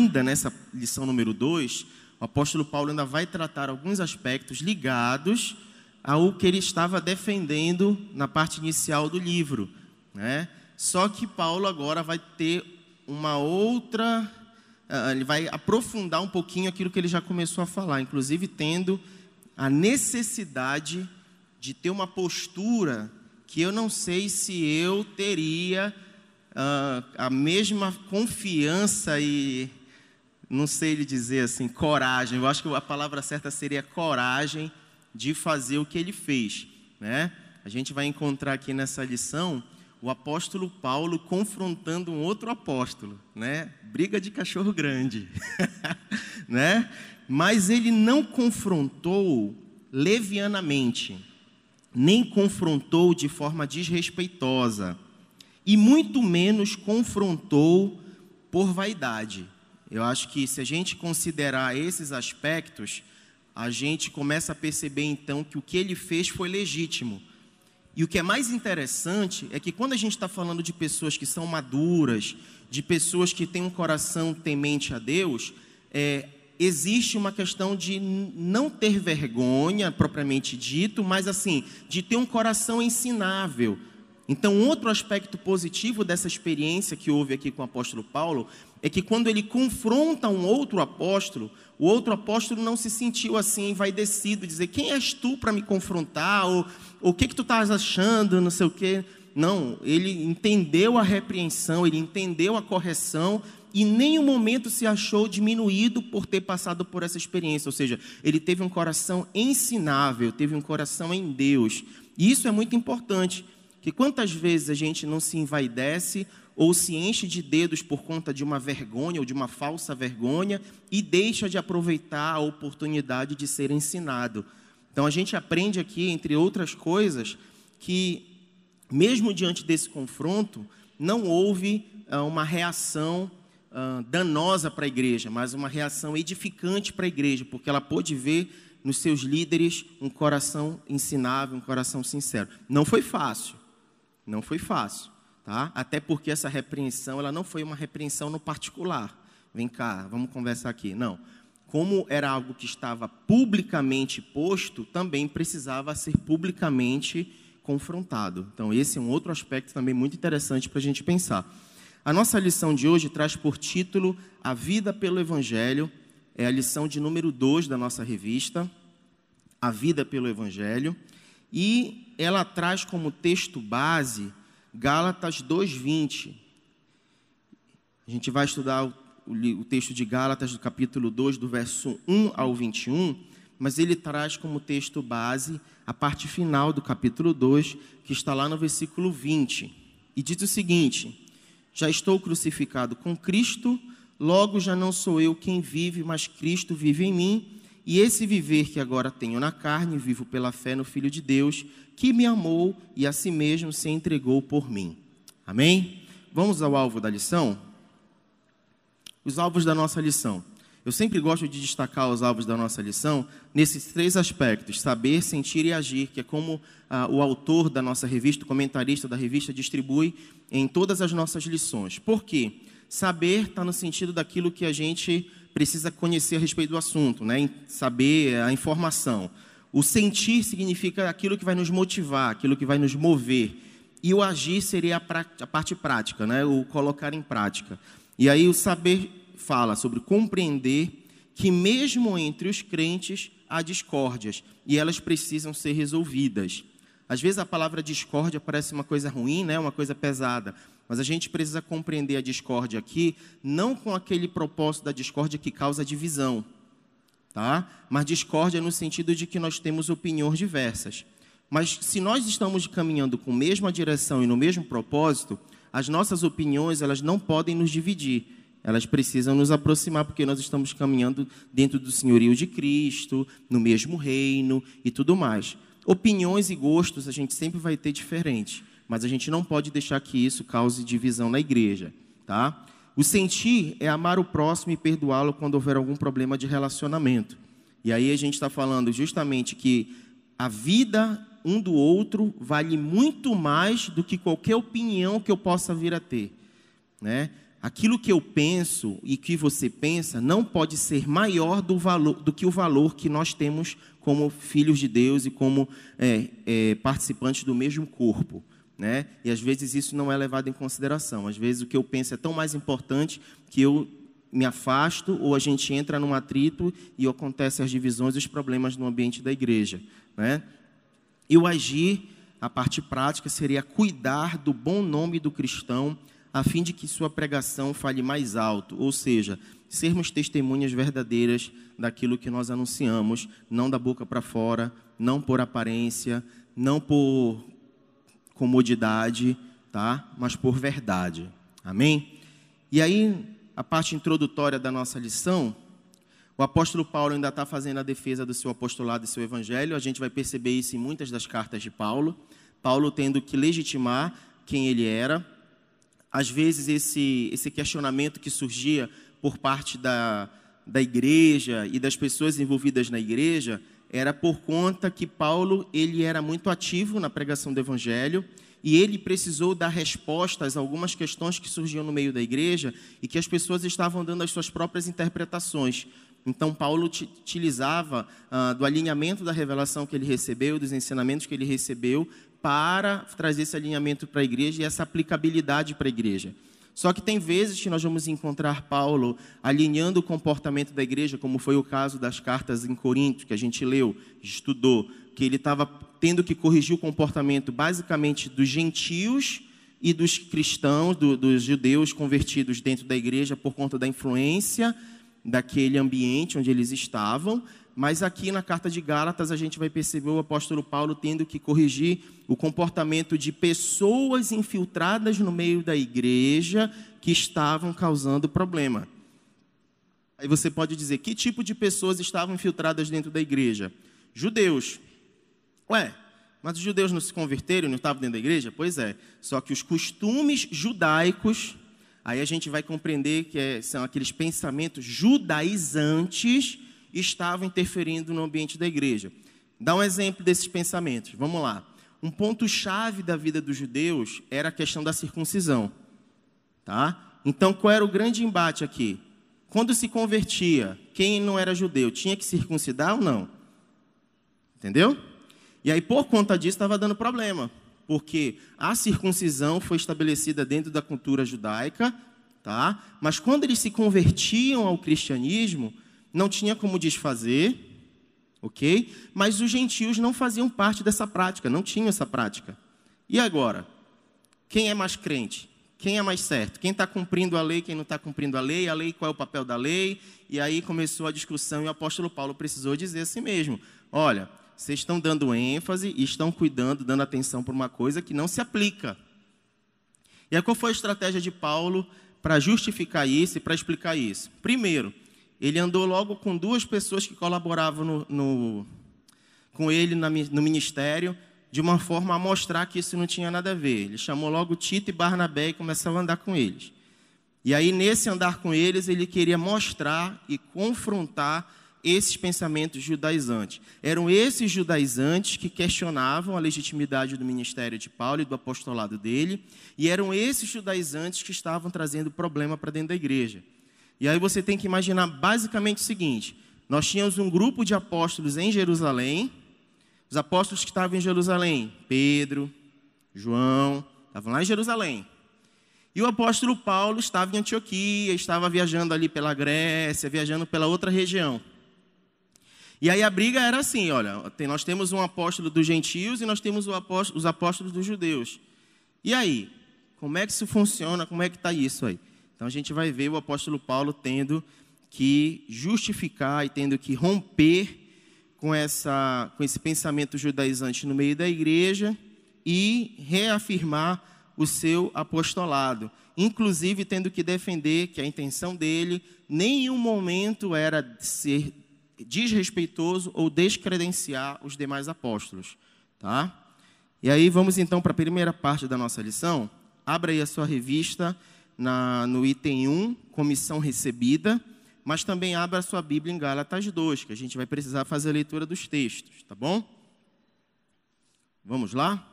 ainda nessa lição número 2, o apóstolo Paulo ainda vai tratar alguns aspectos ligados ao que ele estava defendendo na parte inicial do livro. Né? Só que Paulo agora vai ter uma outra. Uh, ele vai aprofundar um pouquinho aquilo que ele já começou a falar, inclusive tendo a necessidade de ter uma postura que eu não sei se eu teria uh, a mesma confiança e não sei lhe dizer assim, coragem. Eu acho que a palavra certa seria coragem de fazer o que ele fez, né? A gente vai encontrar aqui nessa lição o apóstolo Paulo confrontando um outro apóstolo, né? Briga de cachorro grande, né? Mas ele não confrontou levianamente, nem confrontou de forma desrespeitosa, e muito menos confrontou por vaidade. Eu acho que se a gente considerar esses aspectos, a gente começa a perceber então que o que ele fez foi legítimo. E o que é mais interessante é que quando a gente está falando de pessoas que são maduras, de pessoas que têm um coração temente a Deus, é, existe uma questão de não ter vergonha, propriamente dito, mas assim, de ter um coração ensinável. Então, outro aspecto positivo dessa experiência que houve aqui com o apóstolo Paulo é que quando ele confronta um outro apóstolo, o outro apóstolo não se sentiu assim envaidecido, dizer quem és tu para me confrontar, ou o que, que tu estás achando, não sei o quê. Não, ele entendeu a repreensão, ele entendeu a correção e nenhum momento se achou diminuído por ter passado por essa experiência. Ou seja, ele teve um coração ensinável, teve um coração em Deus. E isso é muito importante, que quantas vezes a gente não se envaidece ou se enche de dedos por conta de uma vergonha ou de uma falsa vergonha e deixa de aproveitar a oportunidade de ser ensinado. Então a gente aprende aqui, entre outras coisas, que mesmo diante desse confronto, não houve ah, uma reação ah, danosa para a igreja, mas uma reação edificante para a igreja, porque ela pôde ver nos seus líderes um coração ensinável, um coração sincero. Não foi fácil, não foi fácil. Tá? Até porque essa repreensão ela não foi uma repreensão no particular. Vem cá, vamos conversar aqui. Não. Como era algo que estava publicamente posto, também precisava ser publicamente confrontado. Então, esse é um outro aspecto também muito interessante para a gente pensar. A nossa lição de hoje traz por título A Vida pelo Evangelho. É a lição de número 2 da nossa revista, A Vida pelo Evangelho. E ela traz como texto base Gálatas 2:20. A gente vai estudar o, o, texto de Gálatas do capítulo 2, do verso 1 ao 21, mas ele traz como texto base a parte final do capítulo 2, que está lá no versículo 20. E diz o seguinte: Já estou crucificado com Cristo, logo já não sou eu quem vive, mas Cristo vive em mim. E esse viver que agora tenho na carne, vivo pela fé no Filho de Deus, que me amou e a si mesmo se entregou por mim. Amém? Vamos ao alvo da lição? Os alvos da nossa lição. Eu sempre gosto de destacar os alvos da nossa lição nesses três aspectos: saber, sentir e agir, que é como ah, o autor da nossa revista, o comentarista da revista, distribui em todas as nossas lições. Por quê? Saber está no sentido daquilo que a gente precisa conhecer a respeito do assunto, né? saber a informação. O sentir significa aquilo que vai nos motivar, aquilo que vai nos mover. E o agir seria a, a parte prática, né? o colocar em prática. E aí o saber fala sobre compreender que mesmo entre os crentes há discórdias e elas precisam ser resolvidas. Às vezes a palavra discórdia parece uma coisa ruim, né? uma coisa pesada, mas a gente precisa compreender a discórdia aqui não com aquele propósito da discórdia que causa divisão, tá? Mas discórdia no sentido de que nós temos opiniões diversas. Mas se nós estamos caminhando com a mesma direção e no mesmo propósito, as nossas opiniões elas não podem nos dividir. Elas precisam nos aproximar porque nós estamos caminhando dentro do senhorio de Cristo, no mesmo reino e tudo mais. Opiniões e gostos a gente sempre vai ter diferente, mas a gente não pode deixar que isso cause divisão na igreja, tá? O sentir é amar o próximo e perdoá-lo quando houver algum problema de relacionamento. E aí a gente está falando justamente que a vida um do outro vale muito mais do que qualquer opinião que eu possa vir a ter. Né? aquilo que eu penso e que você pensa não pode ser maior do, valor, do que o valor que nós temos como filhos de Deus e como é, é, participantes do mesmo corpo. Né? E às vezes isso não é levado em consideração. Às vezes o que eu penso é tão mais importante que eu me afasto ou a gente entra num atrito e acontecem as divisões e os problemas no ambiente da igreja. Né? E o agir, a parte prática, seria cuidar do bom nome do cristão a fim de que sua pregação fale mais alto, ou seja, sermos testemunhas verdadeiras daquilo que nós anunciamos, não da boca para fora, não por aparência, não por comodidade, tá? Mas por verdade. Amém? E aí, a parte introdutória da nossa lição, o apóstolo Paulo ainda está fazendo a defesa do seu apostolado e seu evangelho. A gente vai perceber isso em muitas das cartas de Paulo. Paulo tendo que legitimar quem ele era, às vezes esse, esse questionamento que surgia por parte da, da igreja e das pessoas envolvidas na igreja era por conta que Paulo ele era muito ativo na pregação do evangelho e ele precisou dar respostas a algumas questões que surgiam no meio da igreja e que as pessoas estavam dando as suas próprias interpretações. Então, Paulo utilizava ah, do alinhamento da revelação que ele recebeu, dos ensinamentos que ele recebeu, para trazer esse alinhamento para a igreja e essa aplicabilidade para a igreja. Só que tem vezes que nós vamos encontrar Paulo alinhando o comportamento da igreja, como foi o caso das cartas em Corinto, que a gente leu, estudou, que ele estava tendo que corrigir o comportamento basicamente dos gentios e dos cristãos, do, dos judeus convertidos dentro da igreja por conta da influência daquele ambiente onde eles estavam, mas aqui na carta de Gálatas a gente vai perceber o apóstolo Paulo tendo que corrigir o comportamento de pessoas infiltradas no meio da igreja que estavam causando problema. Aí você pode dizer: que tipo de pessoas estavam infiltradas dentro da igreja? Judeus. Ué, mas os judeus não se converteram não estavam dentro da igreja? Pois é. Só que os costumes judaicos, aí a gente vai compreender que é, são aqueles pensamentos judaizantes estavam interferindo no ambiente da igreja. Dá um exemplo desses pensamentos. Vamos lá. Um ponto chave da vida dos judeus era a questão da circuncisão, tá? Então, qual era o grande embate aqui? Quando se convertia, quem não era judeu tinha que circuncidar ou não? Entendeu? E aí, por conta disso, estava dando problema, porque a circuncisão foi estabelecida dentro da cultura judaica, tá? Mas quando eles se convertiam ao cristianismo, não tinha como desfazer, ok? Mas os gentios não faziam parte dessa prática, não tinham essa prática. E agora? Quem é mais crente? Quem é mais certo? Quem está cumprindo a lei, quem não está cumprindo a lei? A lei, qual é o papel da lei? E aí começou a discussão e o apóstolo Paulo precisou dizer assim mesmo: olha, vocês estão dando ênfase e estão cuidando, dando atenção para uma coisa que não se aplica. E aí qual foi a estratégia de Paulo para justificar isso e para explicar isso? Primeiro, ele andou logo com duas pessoas que colaboravam no, no, com ele no ministério, de uma forma a mostrar que isso não tinha nada a ver. Ele chamou logo Tito e Barnabé e começou a andar com eles. E aí, nesse andar com eles, ele queria mostrar e confrontar esses pensamentos judaizantes. Eram esses judaizantes que questionavam a legitimidade do ministério de Paulo e do apostolado dele, e eram esses judaizantes que estavam trazendo problema para dentro da igreja. E aí você tem que imaginar basicamente o seguinte: nós tínhamos um grupo de apóstolos em Jerusalém, os apóstolos que estavam em Jerusalém, Pedro, João, estavam lá em Jerusalém. E o apóstolo Paulo estava em Antioquia, estava viajando ali pela Grécia, viajando pela outra região. E aí a briga era assim, olha, nós temos um apóstolo dos gentios e nós temos apóstolo, os apóstolos dos judeus. E aí, como é que isso funciona? Como é que está isso aí? Então a gente vai ver o apóstolo Paulo tendo que justificar e tendo que romper com, essa, com esse pensamento judaizante no meio da igreja e reafirmar o seu apostolado, inclusive tendo que defender que a intenção dele nenhum momento era ser desrespeitoso ou descredenciar os demais apóstolos, tá? E aí vamos então para a primeira parte da nossa lição. Abra aí a sua revista na, no item 1, comissão recebida, mas também abra sua Bíblia em Gálatas 2, que a gente vai precisar fazer a leitura dos textos, tá bom? Vamos lá?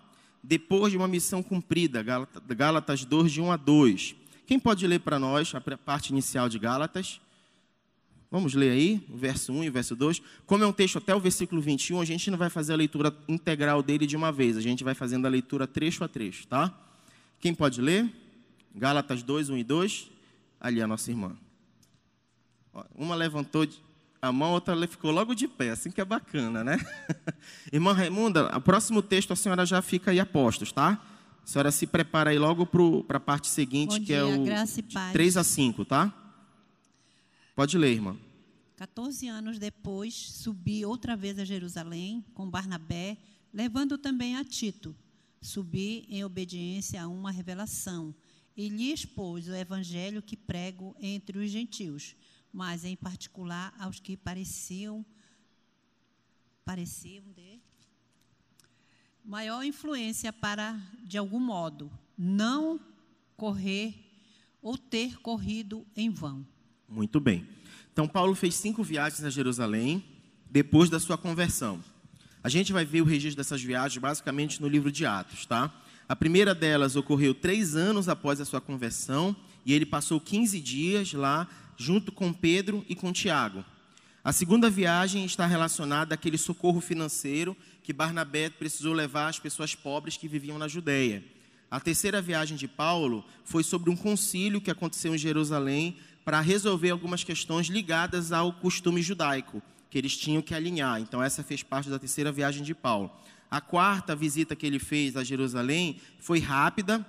Depois de uma missão cumprida, Gálatas 2, de 1 a 2. Quem pode ler para nós a parte inicial de Gálatas? Vamos ler aí, o verso 1 e o verso 2. Como é um texto até o versículo 21, a gente não vai fazer a leitura integral dele de uma vez, a gente vai fazendo a leitura trecho a trecho, tá? Quem pode ler? Gálatas 2, 1 e 2. Ali a nossa irmã. Uma levantou a mão, a outra ficou logo de pé, assim que é bacana, né? irmã Raimunda, o próximo texto a senhora já fica aí apostos, tá? A senhora se prepara aí logo para a parte seguinte, Bom que é dia, o graça e paz. 3 a 5, tá? Pode ler, irmã. 14 anos depois, subi outra vez a Jerusalém com Barnabé, levando também a Tito. Subi em obediência a uma revelação e lhe expôs o evangelho que prego entre os gentios, mas em particular aos que pareciam pareciam de maior influência para de algum modo não correr ou ter corrido em vão. Muito bem. Então, Paulo fez cinco viagens a Jerusalém depois da sua conversão. A gente vai ver o registro dessas viagens basicamente no livro de Atos, tá? A primeira delas ocorreu três anos após a sua conversão e ele passou 15 dias lá junto com Pedro e com Tiago. A segunda viagem está relacionada àquele socorro financeiro que Barnabé precisou levar às pessoas pobres que viviam na Judéia. A terceira viagem de Paulo foi sobre um concílio que aconteceu em Jerusalém para resolver algumas questões ligadas ao costume judaico, que eles tinham que alinhar. Então, essa fez parte da terceira viagem de Paulo. A quarta visita que ele fez a Jerusalém foi rápida,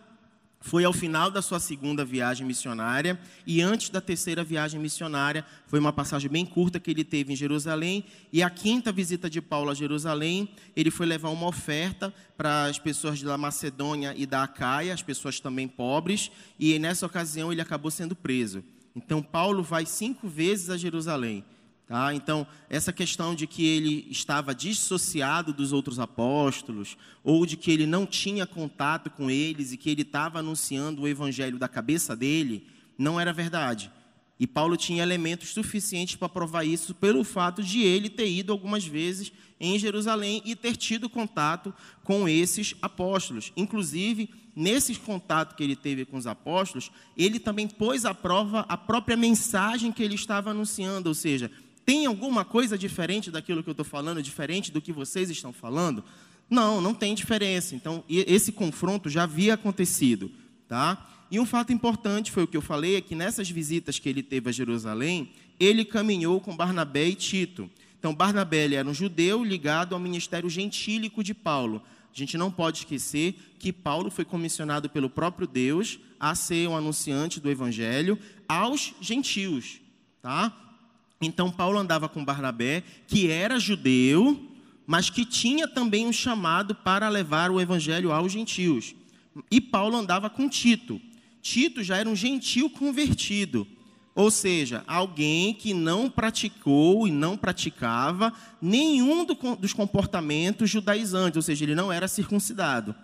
foi ao final da sua segunda viagem missionária e antes da terceira viagem missionária, foi uma passagem bem curta que ele teve em Jerusalém. E a quinta visita de Paulo a Jerusalém, ele foi levar uma oferta para as pessoas da Macedônia e da Acaia, as pessoas também pobres, e nessa ocasião ele acabou sendo preso. Então, Paulo vai cinco vezes a Jerusalém. Tá? Então, essa questão de que ele estava dissociado dos outros apóstolos, ou de que ele não tinha contato com eles e que ele estava anunciando o evangelho da cabeça dele, não era verdade. E Paulo tinha elementos suficientes para provar isso pelo fato de ele ter ido algumas vezes em Jerusalém e ter tido contato com esses apóstolos. Inclusive, nesse contato que ele teve com os apóstolos, ele também pôs à prova a própria mensagem que ele estava anunciando, ou seja, tem alguma coisa diferente daquilo que eu estou falando, diferente do que vocês estão falando? Não, não tem diferença. Então, esse confronto já havia acontecido, tá? E um fato importante foi o que eu falei, é que nessas visitas que ele teve a Jerusalém, ele caminhou com Barnabé e Tito. Então, Barnabé era um judeu ligado ao ministério gentílico de Paulo. A gente não pode esquecer que Paulo foi comissionado pelo próprio Deus a ser um anunciante do evangelho aos gentios, tá? Então Paulo andava com Barnabé, que era judeu, mas que tinha também um chamado para levar o evangelho aos gentios. E Paulo andava com Tito. Tito já era um gentil convertido, ou seja, alguém que não praticou e não praticava nenhum do, dos comportamentos judaizantes, ou seja, ele não era circuncidado,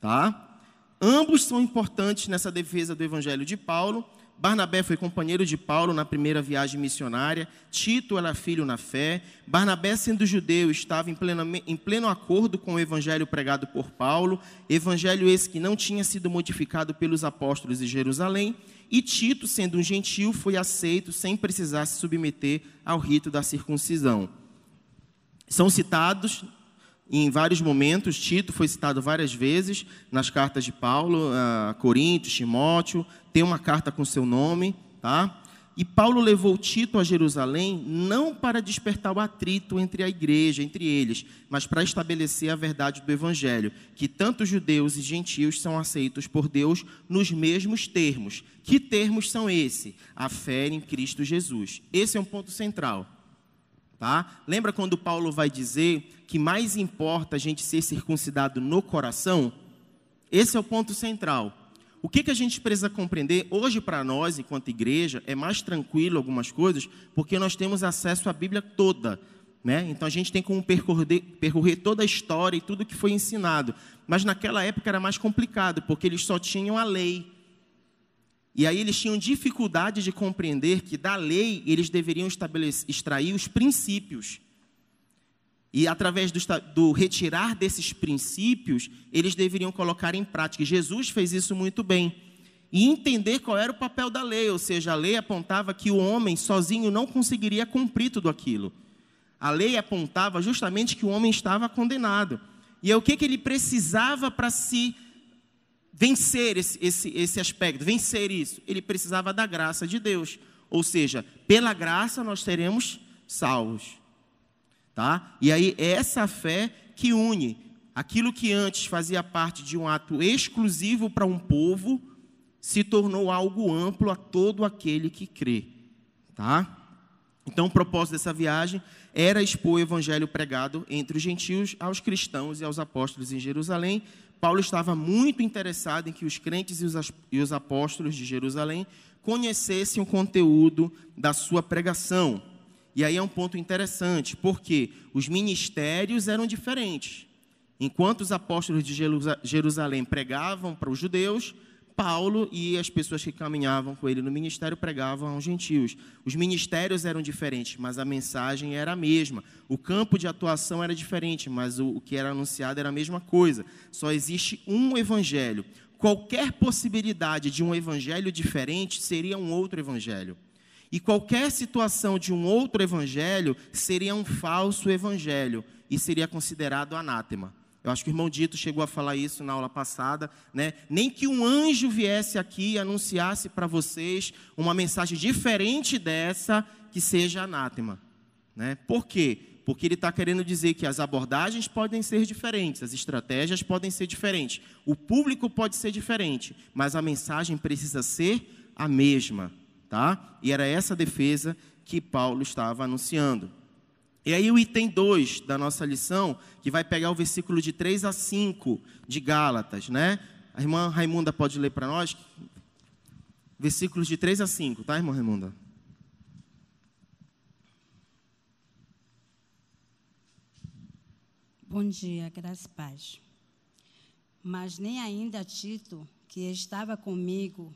tá? Ambos são importantes nessa defesa do evangelho de Paulo, Barnabé foi companheiro de Paulo na primeira viagem missionária. Tito era filho na fé. Barnabé, sendo judeu, estava em pleno, em pleno acordo com o evangelho pregado por Paulo. Evangelho esse que não tinha sido modificado pelos apóstolos de Jerusalém. E Tito, sendo um gentil, foi aceito sem precisar se submeter ao rito da circuncisão. São citados em vários momentos, Tito foi citado várias vezes nas cartas de Paulo, a Coríntios, Timóteo, tem uma carta com seu nome, tá? E Paulo levou Tito a Jerusalém não para despertar o atrito entre a igreja, entre eles, mas para estabelecer a verdade do evangelho, que tanto judeus e gentios são aceitos por Deus nos mesmos termos. Que termos são esses? A fé em Cristo Jesus. Esse é um ponto central. Tá? Lembra quando Paulo vai dizer que mais importa a gente ser circuncidado no coração? Esse é o ponto central. O que, que a gente precisa compreender hoje para nós, enquanto igreja, é mais tranquilo algumas coisas, porque nós temos acesso à Bíblia toda. Né? Então a gente tem como percorrer, percorrer toda a história e tudo que foi ensinado. Mas naquela época era mais complicado, porque eles só tinham a lei. E aí eles tinham dificuldade de compreender que da lei eles deveriam extrair os princípios. E através do, do, retirar desses princípios, eles deveriam colocar em prática. E Jesus fez isso muito bem. e entender qual era o papel da lei, ou seja, a lei apontava que o homem sozinho não conseguiria cumprir tudo aquilo. A lei apontava justamente que o homem estava condenado. E é o que, que ele precisava para se vencer esse, esse, esse aspecto, vencer isso? Ele precisava da graça de Deus. Ou seja, pela graça nós seremos salvos. Tá? E aí, essa fé que une aquilo que antes fazia parte de um ato exclusivo para um povo, se tornou algo amplo a todo aquele que crê. Tá? Então, o propósito dessa viagem era expor o evangelho pregado entre os gentios aos cristãos e aos apóstolos em Jerusalém. Paulo estava muito interessado em que os crentes e os apóstolos de Jerusalém conhecessem o conteúdo da sua pregação. E aí é um ponto interessante, porque os ministérios eram diferentes. Enquanto os apóstolos de Jerusalém pregavam para os judeus, Paulo e as pessoas que caminhavam com ele no ministério pregavam aos gentios. Os ministérios eram diferentes, mas a mensagem era a mesma. O campo de atuação era diferente, mas o, que era anunciado era a mesma coisa. Só existe um evangelho. Qualquer possibilidade de um evangelho diferente seria um outro evangelho. E qualquer situação de um outro evangelho seria um falso evangelho e seria considerado anátema. Eu acho que o irmão Dito chegou a falar isso na aula passada, né? Nem que um anjo viesse aqui e anunciasse para vocês uma mensagem diferente dessa que seja anátema, né? Por quê? Porque ele está querendo dizer que as abordagens podem ser diferentes, as estratégias podem ser diferentes, o público pode ser diferente, mas a mensagem precisa ser a mesma, tá? E era essa defesa que Paulo estava anunciando. E aí o item 2 da nossa lição, que vai pegar o versículo de 3 a 5 de Gálatas, né? A irmã Raimunda pode ler para nós? Versículos de 3 a 5, tá, irmã Raimunda? Bom dia, graças e paz. Mas nem ainda Tito, que estava comigo,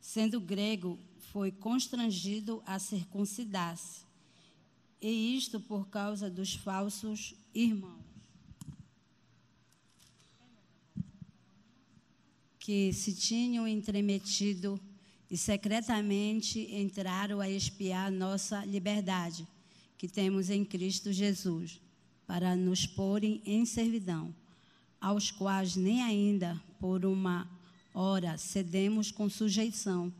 sendo grego, foi constrangido a circuncidar-se e isto por causa dos falsos irmãos. Que se tinham entremetido e secretamente entraram a espiar nossa liberdade, que temos em Cristo Jesus, para nos porem em servidão, aos quais nem ainda por uma hora cedemos com sujeição,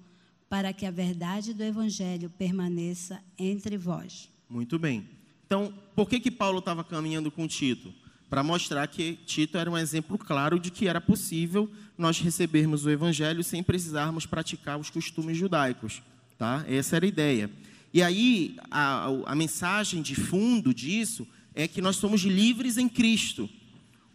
para que a verdade do Evangelho permaneça entre vós. Muito bem. Então, por que, que Paulo estava caminhando com Tito? Para mostrar que Tito era um exemplo claro de que era possível nós recebermos o evangelho sem precisarmos praticar os costumes judaicos. Tá? Essa era a ideia. E aí, a, a mensagem de fundo disso é que nós somos livres em Cristo.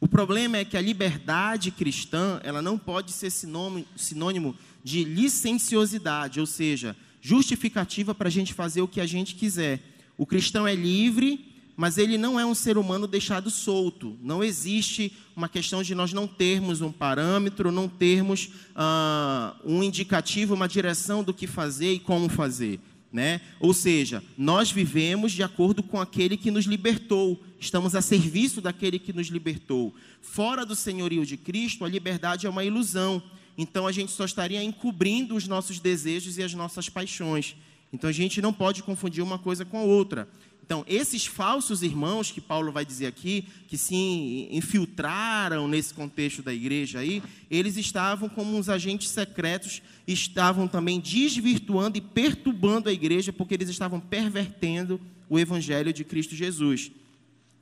O problema é que a liberdade cristã ela não pode ser sinônimo, sinônimo de licenciosidade, ou seja, justificativa para a gente fazer o que a gente quiser. O cristão é livre, mas ele não é um ser humano deixado solto. Não existe uma questão de nós não termos um parâmetro, não termos uh, um indicativo, uma direção do que fazer e como fazer. Né? Ou seja, nós vivemos de acordo com aquele que nos libertou, estamos a serviço daquele que nos libertou. Fora do senhorio de Cristo, a liberdade é uma ilusão. Então a gente só estaria encobrindo os nossos desejos e as nossas paixões. Então a gente não pode confundir uma coisa com a outra. Então, esses falsos irmãos que Paulo vai dizer aqui, que se infiltraram nesse contexto da igreja aí, eles estavam como uns agentes secretos, estavam também desvirtuando e perturbando a igreja, porque eles estavam pervertendo o evangelho de Cristo Jesus.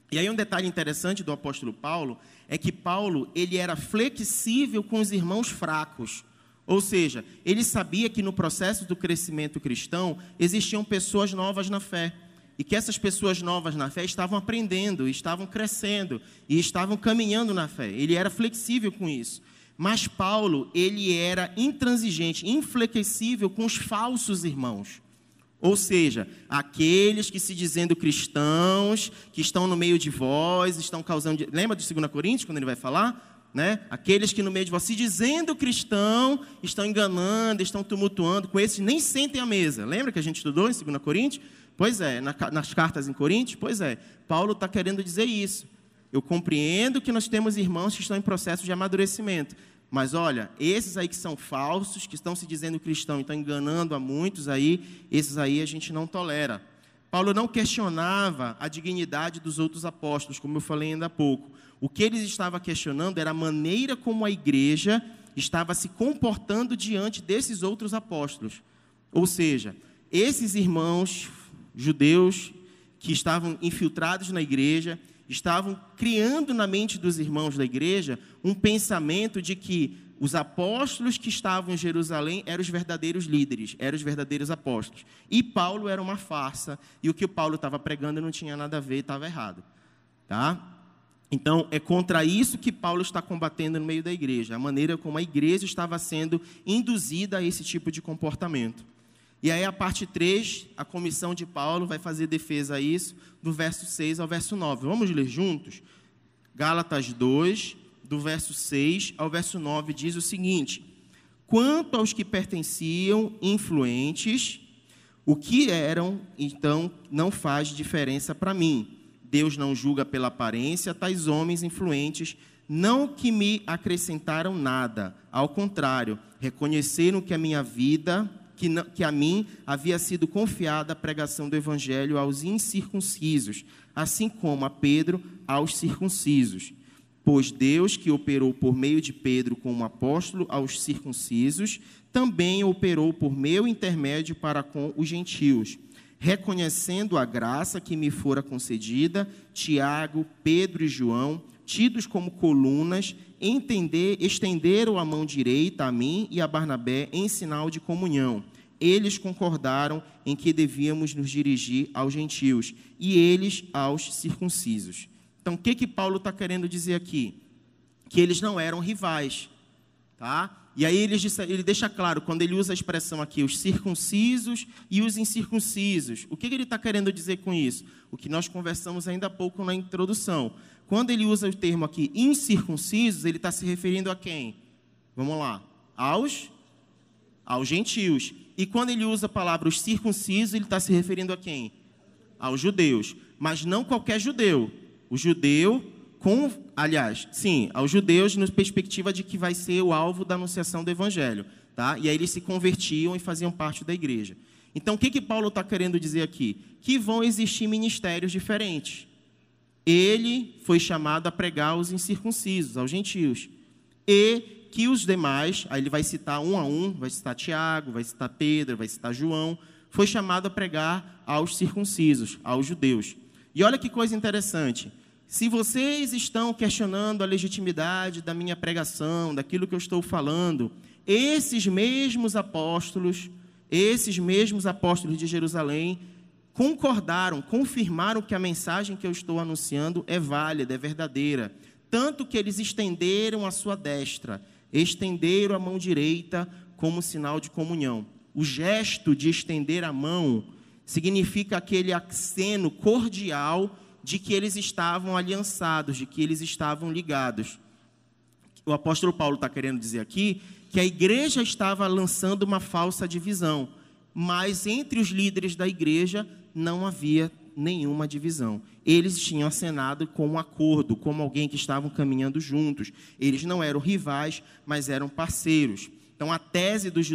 E aí um detalhe interessante do apóstolo Paulo é que Paulo, ele era flexível com os irmãos fracos. Ou seja, ele sabia que no processo do crescimento cristão existiam pessoas novas na fé. E que essas pessoas novas na fé estavam aprendendo, estavam crescendo e estavam caminhando na fé. Ele era flexível com isso. Mas Paulo, ele era intransigente, inflexível com os falsos irmãos. Ou seja, aqueles que se dizendo cristãos, que estão no meio de vós, estão causando. Lembra de 2 Coríntios, quando ele vai falar? Né? Aqueles que no meio de você, dizendo cristão, estão enganando, estão tumultuando, com esses nem sentem à mesa. Lembra que a gente estudou em 2 Coríntios? Pois é, na, nas cartas em Coríntios? Pois é, Paulo está querendo dizer isso. Eu compreendo que nós temos irmãos que estão em processo de amadurecimento, Mas olha, esses aí que são falsos, que estão se dizendo cristão e estão enganando a muitos aí, esses aí a gente não tolera. Paulo não questionava a dignidade dos outros apóstolos, como eu falei ainda há pouco. O que ele estava questionando era a maneira como a igreja estava se comportando diante desses outros apóstolos. Ou seja, esses irmãos judeus que estavam infiltrados na igreja, estavam criando na mente dos irmãos da igreja um pensamento de que os apóstolos que estavam em Jerusalém eram os verdadeiros líderes, eram os verdadeiros apóstolos. E Paulo era uma farsa, e o que o Paulo estava pregando não tinha nada a ver, estava errado. Tá? Então, é contra isso que Paulo está combatendo no meio da igreja, a maneira como a igreja estava sendo induzida a esse tipo de comportamento. E aí, a parte 3, a comissão de Paulo vai fazer defesa a isso, do verso 6 ao verso 9. Vamos ler juntos? Gálatas 2, do verso 6 ao verso 9, diz o seguinte: Quanto aos que pertenciam influentes, o que eram, então, não faz diferença para mim. Deus não julga pela aparência tais homens influentes, não que me acrescentaram nada, ao contrário, reconheceram que a minha vida que, não, que a mim havia sido confiada a pregação do evangelho aos incircuncisos, assim como a Pedro aos circuncisos. Pois Deus, que operou por meio de Pedro como apóstolo aos circuncisos, também operou por meu intermédio para com os gentios. Reconhecendo a graça que me fora concedida, Tiago, Pedro e João, tidos como colunas, entender, estenderam a mão direita a mim e a Barnabé em sinal de comunhão. Eles concordaram em que devíamos nos dirigir aos gentios e eles aos circuncisos. Então, o que que Paulo está querendo dizer aqui? Que eles não eram rivais, tá? E aí ele, ele deixa claro, quando ele usa a expressão aqui, os circuncisos e os incircuncisos. O que, ele está querendo dizer com isso? O que nós conversamos ainda há pouco na introdução. Quando ele usa o termo aqui incircuncisos, ele está se referindo a quem? Vamos lá. Aos, aos gentios. E quando ele usa a palavra os circuncisos, ele está se referindo a quem? Aos judeus. Mas não qualquer judeu. O judeu com, aliás, sim, aos judeus na perspectiva de que vai ser o alvo da anunciação do evangelho, tá? E aí eles se convertiam e faziam parte da igreja. Então, o que que Paulo está querendo dizer aqui? Que vão existir ministérios diferentes. Ele foi chamado a pregar aos incircuncisos, aos gentios. E que os demais, aí ele vai citar um a um, vai citar Tiago, vai citar Pedro, vai citar João, foi chamado a pregar aos circuncisos, aos judeus. E olha que coisa interessante. Se vocês estão questionando a legitimidade da minha pregação, daquilo que eu estou falando, esses mesmos apóstolos, esses mesmos apóstolos de Jerusalém, concordaram, confirmaram que a mensagem que eu estou anunciando é válida, é verdadeira. Tanto que eles estenderam a sua destra, estenderam a mão direita como sinal de comunhão. O gesto de estender a mão significa aquele aceno cordial de que eles estavam aliançados, de que eles estavam ligados. O apóstolo Paulo está querendo dizer aqui que a igreja estava lançando uma falsa divisão, mas entre os líderes da igreja não havia nenhuma divisão. Eles tinham acenado com um acordo, como alguém que estavam caminhando juntos. Eles não eram rivais, mas eram parceiros. Então a tese dos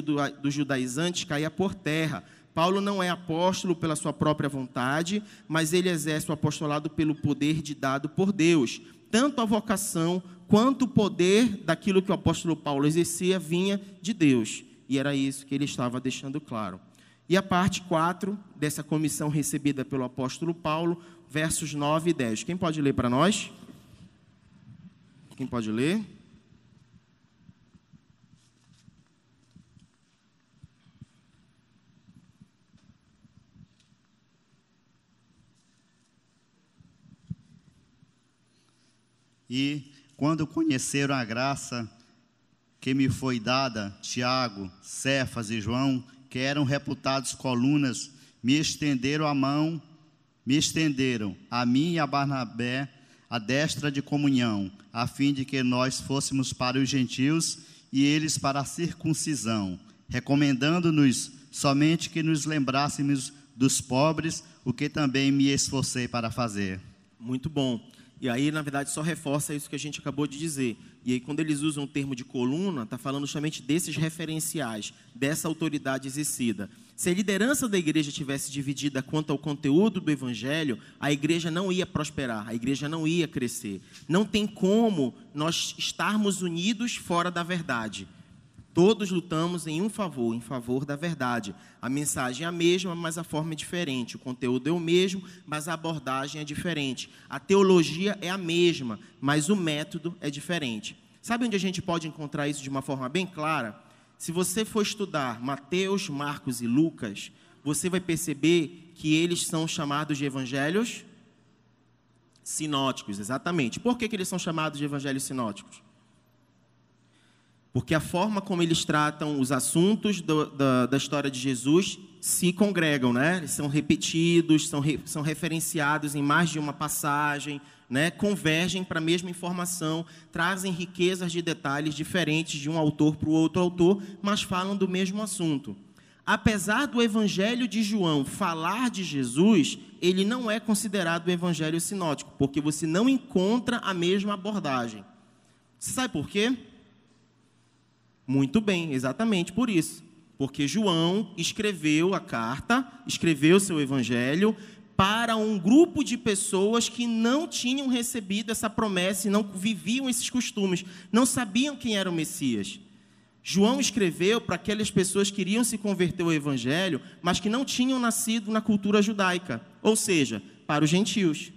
judaizantes caía por terra. Paulo não é apóstolo pela sua própria vontade, mas ele exerce o apostolado pelo poder de dado por Deus. Tanto a vocação quanto o poder daquilo que o apóstolo Paulo exercia vinha de Deus. E era isso que ele estava deixando claro. E a parte 4 dessa comissão recebida pelo apóstolo Paulo, versos 9 e 10. Quem pode ler para nós? Quem pode ler? E quando conheceram a graça que me foi dada, Tiago, Cefas e João, que eram reputados colunas, me estenderam a mão, me estenderam a mim e a Barnabé a destra de comunhão, a fim de que nós fôssemos para os gentios e eles para a circuncisão, recomendando-nos somente que nos lembrássemos dos pobres, o que também me esforcei para fazer. Muito bom. E aí, na verdade, só reforça isso que a gente acabou de dizer. E aí, quando eles usam o termo de coluna, está falando justamente desses referenciais, dessa autoridade exercida. Se a liderança da igreja tivesse dividida quanto ao conteúdo do evangelho, a igreja não ia prosperar, a igreja não ia crescer. Não tem como nós estarmos unidos fora da verdade. Todos lutamos em um favor, em favor da verdade. A mensagem é a mesma, mas a forma é diferente. O conteúdo é o mesmo, mas a abordagem é diferente. A teologia é a mesma, mas o método é diferente. Sabe onde a gente pode encontrar isso de uma forma bem clara? Se você for estudar Mateus, Marcos e Lucas, você vai perceber que eles são chamados de evangelhos sinóticos, exatamente. Por que, que eles são chamados de evangelhos sinóticos? Porque a forma como eles tratam os assuntos do, da, da, história de Jesus se congregam, né? Eles são repetidos, são, re, são referenciados em mais de uma passagem, né? convergem para a mesma informação, trazem riquezas de detalhes diferentes de um autor para o outro autor, mas falam do mesmo assunto. Apesar do Evangelho de João falar de Jesus, ele não é considerado o Evangelho sinótico, porque você não encontra a mesma abordagem. Você sabe por quê? Muito bem, exatamente por isso. Porque João escreveu a carta, escreveu seu evangelho para um grupo de pessoas que não tinham recebido essa promessa e não viviam esses costumes, não sabiam quem era o Messias. João escreveu para aquelas pessoas que iriam se converter ao evangelho, mas que não tinham nascido na cultura judaica, ou seja, para os gentios.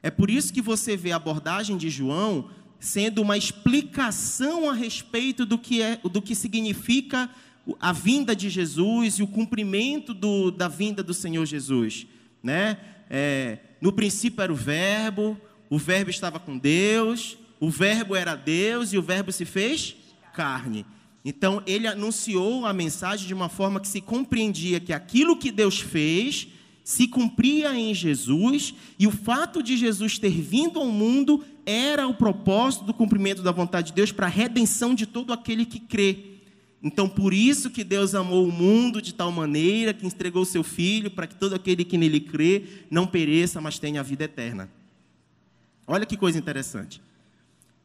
É por isso que você vê a abordagem de João sendo uma explicação a respeito do que, é, do que significa a vinda de Jesus e o cumprimento do, da vinda do Senhor Jesus. Né? É, no princípio era o Verbo, o Verbo estava com Deus, o Verbo era Deus e o Verbo se fez carne. Então ele anunciou a mensagem de uma forma que se compreendia que aquilo que Deus fez se cumpria em Jesus e o fato de Jesus ter vindo ao mundo era o propósito do cumprimento da vontade de Deus para a redenção de todo aquele que crê. Então, por isso que Deus amou o mundo de tal maneira que entregou seu Filho para que todo aquele que nele crê não pereça, mas tenha a vida eterna. Olha que coisa interessante.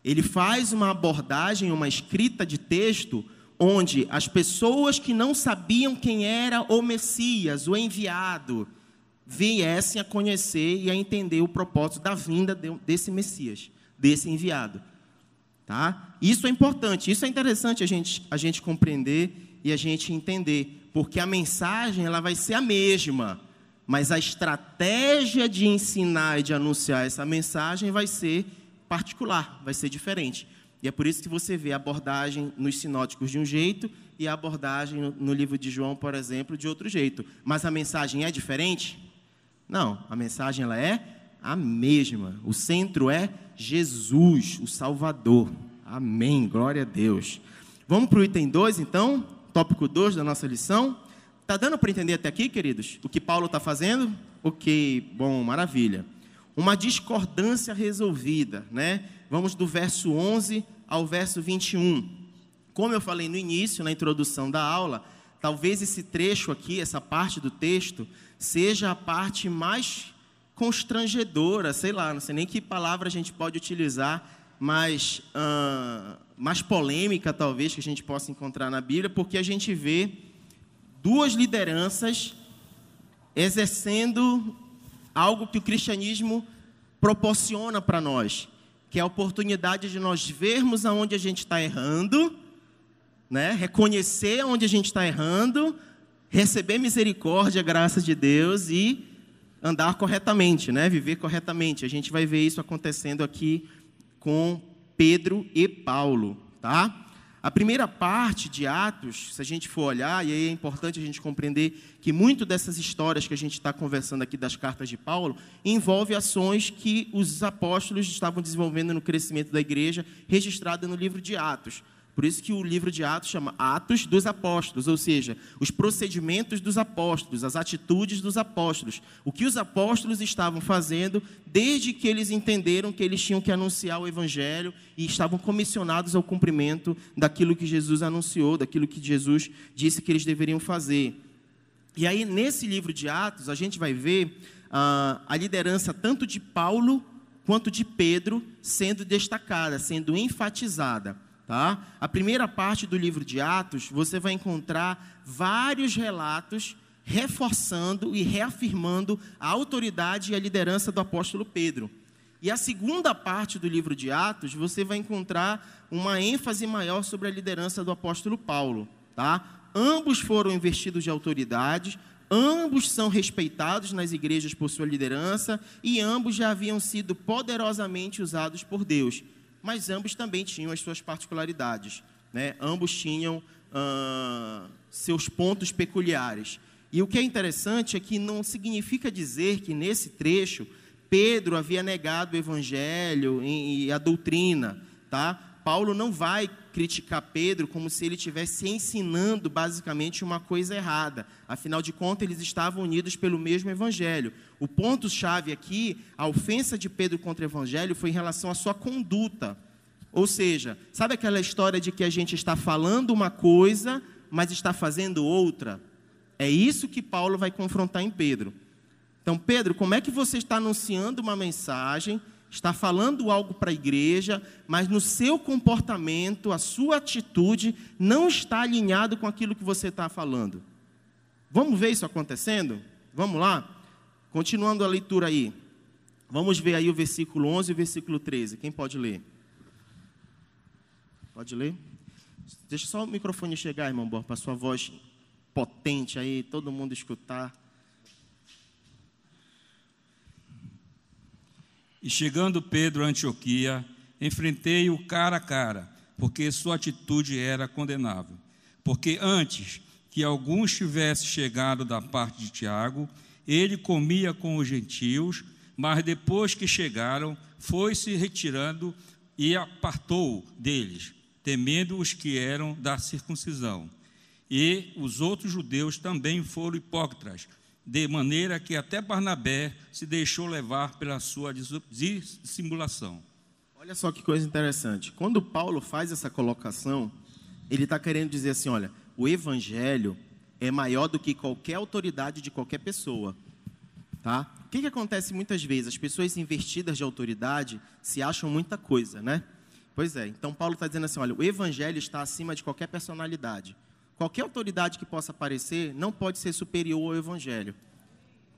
Ele faz uma abordagem, uma escrita de texto, onde as pessoas que não sabiam quem era o Messias, o enviado, viessem a conhecer e a entender o propósito da vinda desse Messias, desse enviado. Tá? Isso é importante, isso é interessante a gente, a gente compreender e a gente entender, porque a mensagem ela vai ser a mesma, mas a estratégia de ensinar e de anunciar essa mensagem vai ser particular, vai ser diferente. E é por isso que você vê a abordagem nos sinóticos de um jeito e a abordagem no, no livro de João, por exemplo, de outro jeito. Mas a mensagem é diferente? Não, a mensagem ela é a mesma. O centro é Jesus, o Salvador. Amém. Glória a Deus. Vamos para o item 2, então, tópico 2 da nossa lição. Está dando para entender até aqui, queridos, o que Paulo está fazendo? Ok, bom, maravilha. Uma discordância resolvida, né? Vamos do verso 11 ao verso 21. Como eu falei no início, na introdução da aula, talvez esse trecho aqui, essa parte do texto, seja a parte mais constrangedora, sei lá, não sei nem que palavra a gente pode utilizar, mais, uh, mais polêmica, talvez, que a gente possa encontrar na Bíblia, porque a gente vê duas lideranças exercendo algo que o cristianismo proporciona para nós, que é a oportunidade de nós vermos aonde a gente está errando, né? reconhecer onde a gente está errando, receber misericórdia, graça de Deus e andar corretamente, né? Viver corretamente. A gente vai ver isso acontecendo aqui com Pedro e Paulo, tá? A primeira parte de Atos, se a gente for olhar, e aí é importante a gente compreender que muito dessas histórias que a gente está conversando aqui das cartas de Paulo envolve ações que os apóstolos estavam desenvolvendo no crescimento da igreja, registrada no livro de Atos. Por isso que o livro de Atos chama Atos dos Apóstolos, ou seja, os procedimentos dos apóstolos, as atitudes dos apóstolos, o que os apóstolos estavam fazendo desde que eles entenderam que eles tinham que anunciar o evangelho e estavam comissionados ao cumprimento daquilo que Jesus anunciou, daquilo que Jesus disse que eles deveriam fazer. E aí nesse livro de Atos a gente vai ver ah, a liderança tanto de Paulo quanto de Pedro sendo destacada, sendo enfatizada. Tá? A primeira parte do livro de Atos, você vai encontrar vários relatos reforçando e reafirmando a autoridade e a liderança do apóstolo Pedro. E a segunda parte do livro de Atos, você vai encontrar uma ênfase maior sobre a liderança do apóstolo Paulo. Tá? Ambos foram investidos de autoridade, ambos são respeitados nas igrejas por sua liderança e ambos já haviam sido poderosamente usados por Deus. Mas ambos também tinham as suas particularidades. Né? Ambos tinham ah, seus pontos peculiares. E o que é interessante é que não significa dizer que nesse trecho Pedro havia negado o evangelho e a doutrina, tá? Paulo não vai criticar Pedro como se ele estivesse ensinando basicamente uma coisa errada. Afinal de contas, eles estavam unidos pelo mesmo evangelho. O ponto chave aqui, a ofensa de Pedro contra o evangelho foi em relação à sua conduta. Ou seja, sabe aquela história de que a gente está falando uma coisa, mas está fazendo outra? É isso que Paulo vai confrontar em Pedro. Então, Pedro, como é que você está anunciando uma mensagem, está falando algo para a igreja, mas no seu comportamento, a sua atitude não está alinhado com aquilo que você está falando? Vamos ver isso acontecendo? Vamos lá? Continuando a leitura aí. Vamos ver aí o versículo 11 e o versículo 13. Quem pode ler? Pode ler? Deixa só o microfone chegar, irmão Borba, para sua voz potente aí, todo mundo escutar. E chegando Pedro a Antioquia, enfrentei-o cara a cara, porque sua atitude era condenável. Porque antes que alguns tivesse chegado da parte de Tiago, ele comia com os gentios, mas depois que chegaram, foi se retirando e apartou deles, temendo os que eram da circuncisão. E os outros judeus também foram hipócritas, de maneira que até Barnabé se deixou levar pela sua dissimulação. Olha só que coisa interessante. Quando Paulo faz essa colocação, ele está querendo dizer assim: olha, o evangelho é maior do que qualquer autoridade de qualquer pessoa. Tá? O que, que acontece muitas vezes? As pessoas investidas de autoridade se acham muita coisa, né? Pois é, então Paulo está dizendo assim: olha, o evangelho está acima de qualquer personalidade. Qualquer autoridade que possa aparecer não pode ser superior ao evangelho.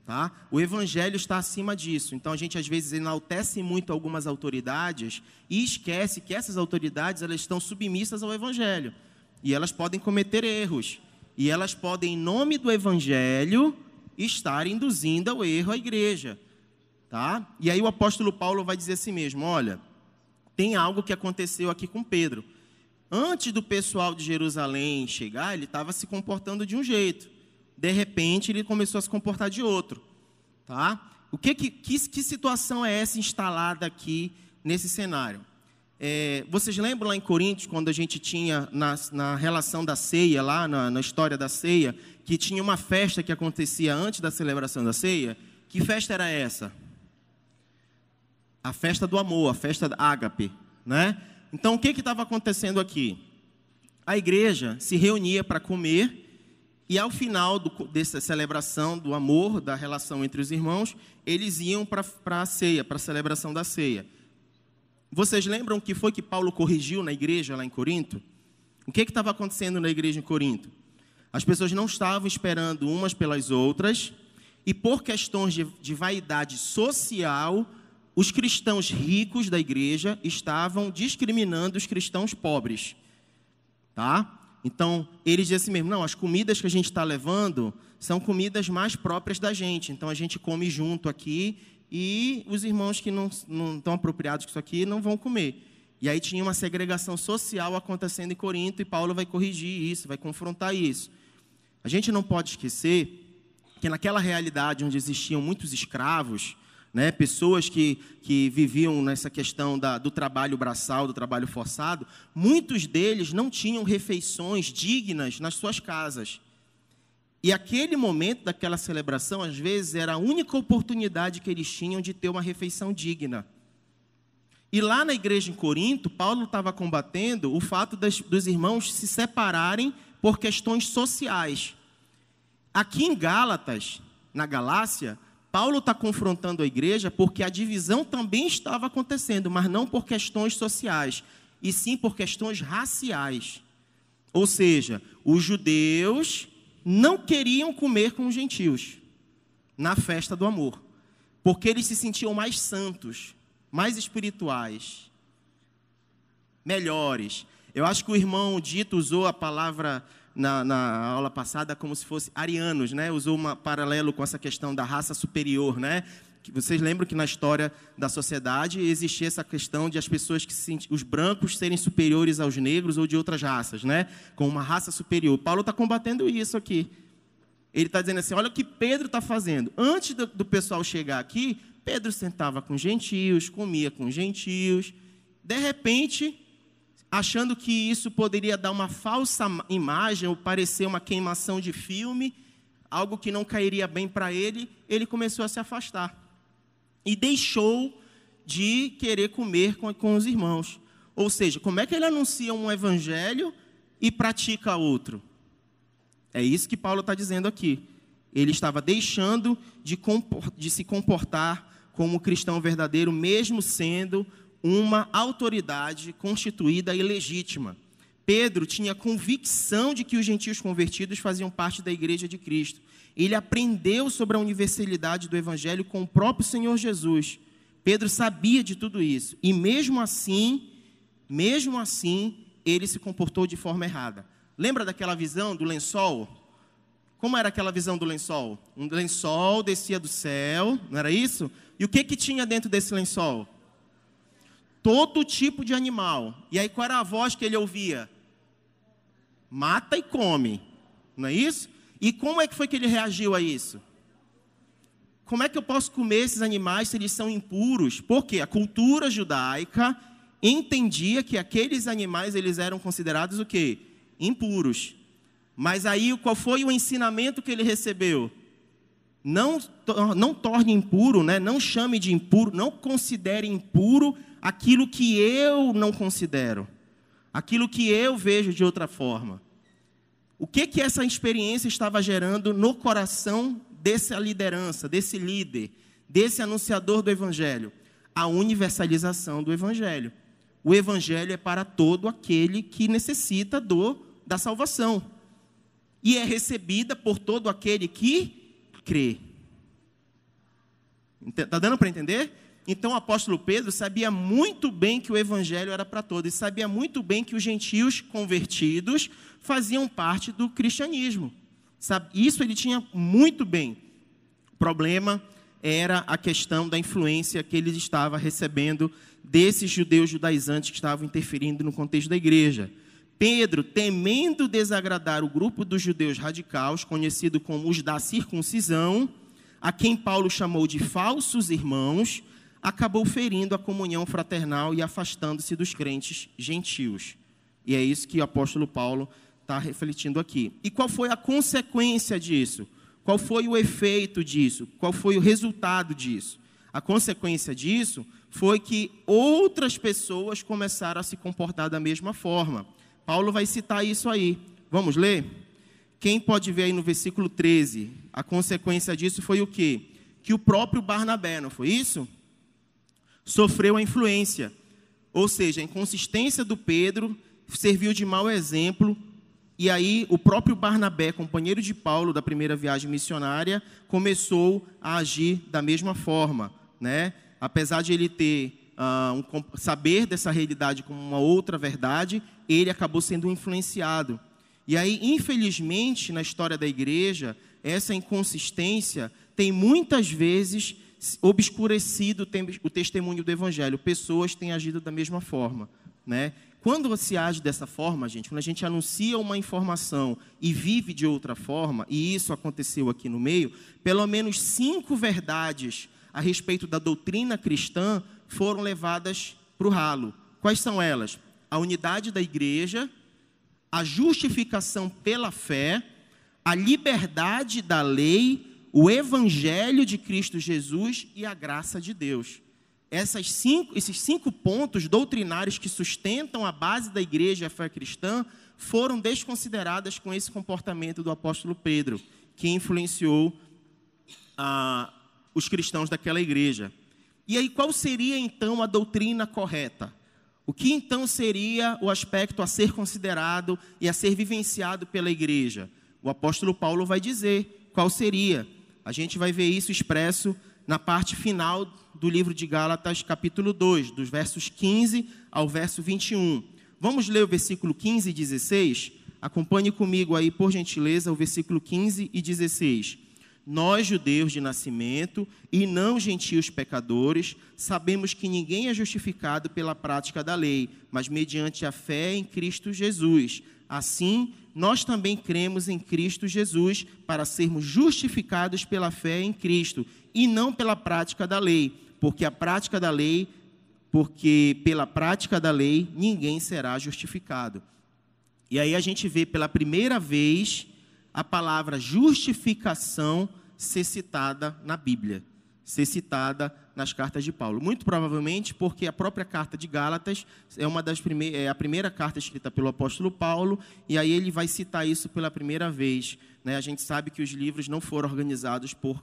Tá? O evangelho está acima disso. Então a gente às vezes enaltece muito algumas autoridades e esquece que essas autoridades elas estão submissas ao evangelho. E elas podem cometer erros. E elas podem, em nome do evangelho, estar induzindo ao erro a igreja. Tá? E aí o apóstolo Paulo vai dizer assim mesmo: olha, tem algo que aconteceu aqui com Pedro. Antes do pessoal de Jerusalém chegar, ele estava se comportando de um jeito. De repente, ele começou a se comportar de outro. Tá? O que, que, que, que situação é essa instalada aqui nesse cenário? É, vocês lembram lá em Coríntios, quando a gente tinha na, na relação da ceia, lá na, na, história da ceia, que tinha uma festa que acontecia antes da celebração da ceia? Que festa era essa? A festa do amor, a festa da ágape, né? Então, o que estava acontecendo aqui? A igreja se reunia para comer, e ao final do, dessa celebração do amor, da relação entre os irmãos, eles iam para a ceia, para a celebração da ceia. Vocês lembram o que foi que Paulo corrigiu na igreja lá em Corinto? O que estava acontecendo na igreja em Corinto? As pessoas não estavam esperando umas pelas outras, e por questões de, de vaidade social, os cristãos ricos da igreja estavam discriminando os cristãos pobres. Tá? Então, eles dizem assim mesmo: não, as comidas que a gente está levando são comidas mais próprias da gente. Então, a gente come junto aqui e os irmãos que não, não estão apropriados com isso aqui não vão comer. E aí tinha uma segregação social acontecendo em Corinto e Paulo vai corrigir isso, vai confrontar isso. A gente não pode esquecer que naquela realidade onde existiam muitos escravos, né? pessoas que, que viviam nessa questão da, do trabalho braçal, do trabalho forçado, muitos deles não tinham refeições dignas nas suas casas. E aquele momento daquela celebração, às vezes, era a única oportunidade que eles tinham de ter uma refeição digna. E lá na igreja em Corinto, Paulo estava combatendo o fato das, dos irmãos se separarem por questões sociais. Aqui em Gálatas, na Galácia, Paulo está confrontando a igreja porque a divisão também estava acontecendo, mas não por questões sociais, e sim por questões raciais. Ou seja, os judeus não queriam comer com os gentios na festa do amor, porque eles se sentiam mais santos, mais espirituais, melhores. Eu acho que o irmão Dito usou a palavra na, na, aula passada como se fosse arianos, né? Usou um paralelo com essa questão da raça superior, né? Vocês lembram que na história da sociedade existia essa questão de as pessoas que se, os brancos serem superiores aos negros ou de outras raças, né? Com uma raça superior. Paulo está combatendo isso aqui. Ele está dizendo assim: olha o que Pedro está fazendo. Antes do, do pessoal chegar aqui, Pedro sentava com gentios, comia com gentios. De repente, achando que isso poderia dar uma falsa imagem ou parecer uma queimação de filme, algo que não cairia bem para ele, ele começou a se afastar. E deixou de querer comer com, com os irmãos. Ou seja, como é que ele anuncia um evangelho e pratica outro? É isso que Paulo está dizendo aqui. Ele estava deixando de, de se comportar como cristão verdadeiro, mesmo sendo uma autoridade constituída e legítima. Pedro tinha convicção de que os gentios convertidos faziam parte da igreja de Cristo. Ele aprendeu sobre a universalidade do evangelho com o próprio Senhor Jesus. Pedro sabia de tudo isso. E mesmo assim, mesmo assim, ele se comportou de forma errada. Lembra daquela visão do lençol? Como era aquela visão do lençol? Um lençol descia do céu, não era isso? E o que que tinha dentro desse lençol? Todo tipo de animal. E aí qual era a voz que ele ouvia? Mata e come. Não é isso? E como é que foi que ele reagiu a isso? Como é que eu posso comer esses animais se eles são impuros? Porque a cultura judaica entendia que aqueles animais eles eram considerados o quê? Impuros. Mas aí qual foi o ensinamento que ele recebeu? Não, não torne impuro, né? não chame de impuro, não considere impuro aquilo que eu não considero, aquilo que eu vejo de outra forma. O que que essa experiência estava gerando no coração dessa liderança, desse líder, desse anunciador do evangelho? A universalização do evangelho. O evangelho é para todo aquele que necessita do da salvação. E é recebida por todo aquele que crê. Está dando para entender? Então o apóstolo Pedro sabia muito bem que o evangelho era para todos, e sabia muito bem que os gentios convertidos faziam parte do cristianismo. Isso ele tinha muito bem. O problema era a questão da influência que ele estava recebendo desses judeus judaizantes que estavam interferindo no contexto da igreja. Pedro, temendo desagradar o grupo dos judeus radicais, conhecido como os da circuncisão, a quem Paulo chamou de falsos irmãos, acabou ferindo a comunhão fraternal e afastando-se dos crentes gentios. E é isso que o apóstolo Paulo está refletindo aqui. E qual foi a consequência disso? Qual foi o efeito disso? Qual foi o resultado disso? A consequência disso foi que outras pessoas começaram a se comportar da mesma forma. Paulo vai citar isso aí. Vamos ler? Quem pode ver aí no versículo 13? A consequência disso foi o quê? Que o próprio Barnabé, não foi isso? Sofreu a influência. Ou seja, a inconsistência do Pedro serviu de mau exemplo. E aí, o próprio Barnabé, companheiro de Paulo da primeira viagem missionária, começou a agir da mesma forma. Né? Apesar de ele ter uh, um, saber dessa realidade como uma outra verdade, ele acabou sendo influenciado. E aí, infelizmente, na história da igreja, essa inconsistência tem muitas vezes obscurecido o testemunho do evangelho. Pessoas têm agido da mesma forma, né? Quando se age dessa forma, gente, quando a gente anuncia uma informação e vive de outra forma, e isso aconteceu aqui no meio, pelo menos cinco verdades a respeito da doutrina cristã foram levadas para o ralo. Quais são elas? A unidade da igreja, a justificação pela fé, a liberdade da lei o Evangelho de Cristo Jesus e a graça de Deus. Cinco, esses cinco pontos doutrinários que sustentam a base da igreja e a fé cristã foram desconsideradas com esse comportamento do apóstolo Pedro, que influenciou a, os cristãos daquela igreja. E aí, qual seria então a doutrina correta? O que então seria o aspecto a ser considerado e a ser vivenciado pela igreja? O apóstolo Paulo vai dizer qual seria. A gente vai ver isso expresso na parte final do livro de Gálatas, capítulo 2, dos versos 15 ao verso 21. Vamos ler o versículo 15 e 16? Acompanhe comigo aí, por gentileza, o versículo 15 e 16. Nós, judeus de nascimento e não gentios pecadores, sabemos que ninguém é justificado pela prática da lei, mas mediante a fé em Cristo Jesus. Assim, nós também cremos em Cristo Jesus para sermos justificados pela fé em Cristo e não pela prática da lei, porque a prática da lei, porque pela prática da lei ninguém será justificado. E aí a gente vê pela primeira vez a palavra justificação ser citada na Bíblia, ser citada nas cartas de Paulo. Muito provavelmente porque a própria carta de Gálatas é uma das primeiras, é a primeira carta escrita pelo apóstolo Paulo, e aí ele vai citar isso pela primeira vez. Né? A gente sabe que os livros não foram organizados por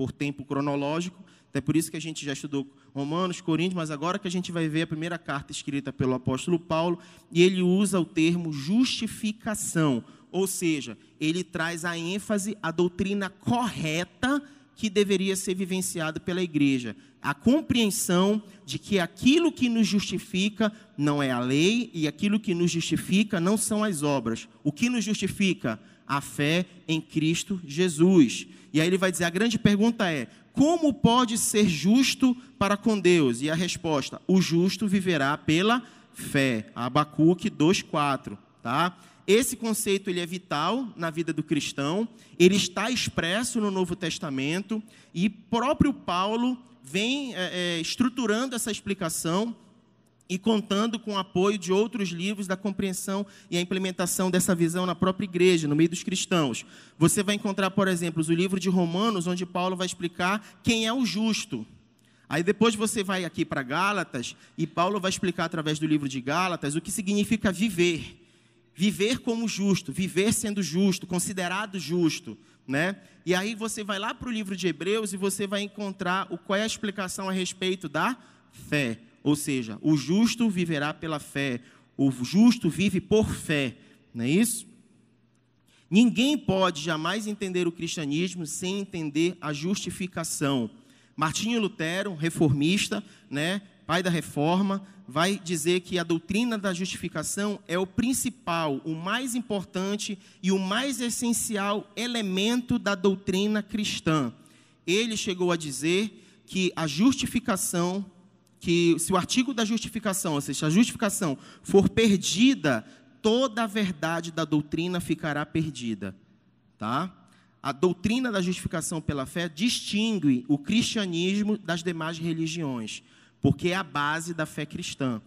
por tempo cronológico. É por isso que a gente já estudou Romanos, Coríntios, mas agora que a gente vai ver a primeira carta escrita pelo apóstolo Paulo, e ele usa o termo justificação, ou seja, ele traz a ênfase à doutrina correta que deveria ser vivenciada pela igreja. A compreensão de que aquilo que nos justifica não é a lei e aquilo que nos justifica não são as obras. O que nos justifica? A fé em Cristo Jesus. E aí ele vai dizer: a grande pergunta é: como pode ser justo para com Deus? E a resposta: o justo viverá pela fé. Abacuque 2,4. Tá? Esse conceito ele é vital na vida do cristão, ele está expresso no Novo Testamento e próprio Paulo vem é, é, estruturando essa explicação e contando com o apoio de outros livros da compreensão e a implementação dessa visão na própria igreja, no meio dos cristãos. Você vai encontrar, por exemplo, o livro de Romanos, onde Paulo vai explicar quem é o justo. Aí depois você vai aqui para Gálatas e Paulo vai explicar através do livro de Gálatas o que significa viver. Viver como justo, viver sendo justo, considerado justo, né? E aí você vai lá para o livro de Hebreus e você vai encontrar o qual é a explicação a respeito da fé. Ou seja, o justo viverá pela fé, o justo vive por fé, não é isso? Ninguém pode jamais entender o cristianismo sem entender a justificação. Martinho Lutero, reformista, né, pai da reforma, vai dizer que a doutrina da justificação é o principal, o mais importante e o mais essencial elemento da doutrina cristã. Ele chegou a dizer que a justificação que se o artigo da justificação, ou seja, a justificação for perdida, toda a verdade da doutrina ficará perdida, tá? A doutrina da justificação pela fé distingue o cristianismo das demais religiões, porque é a base da fé cristã.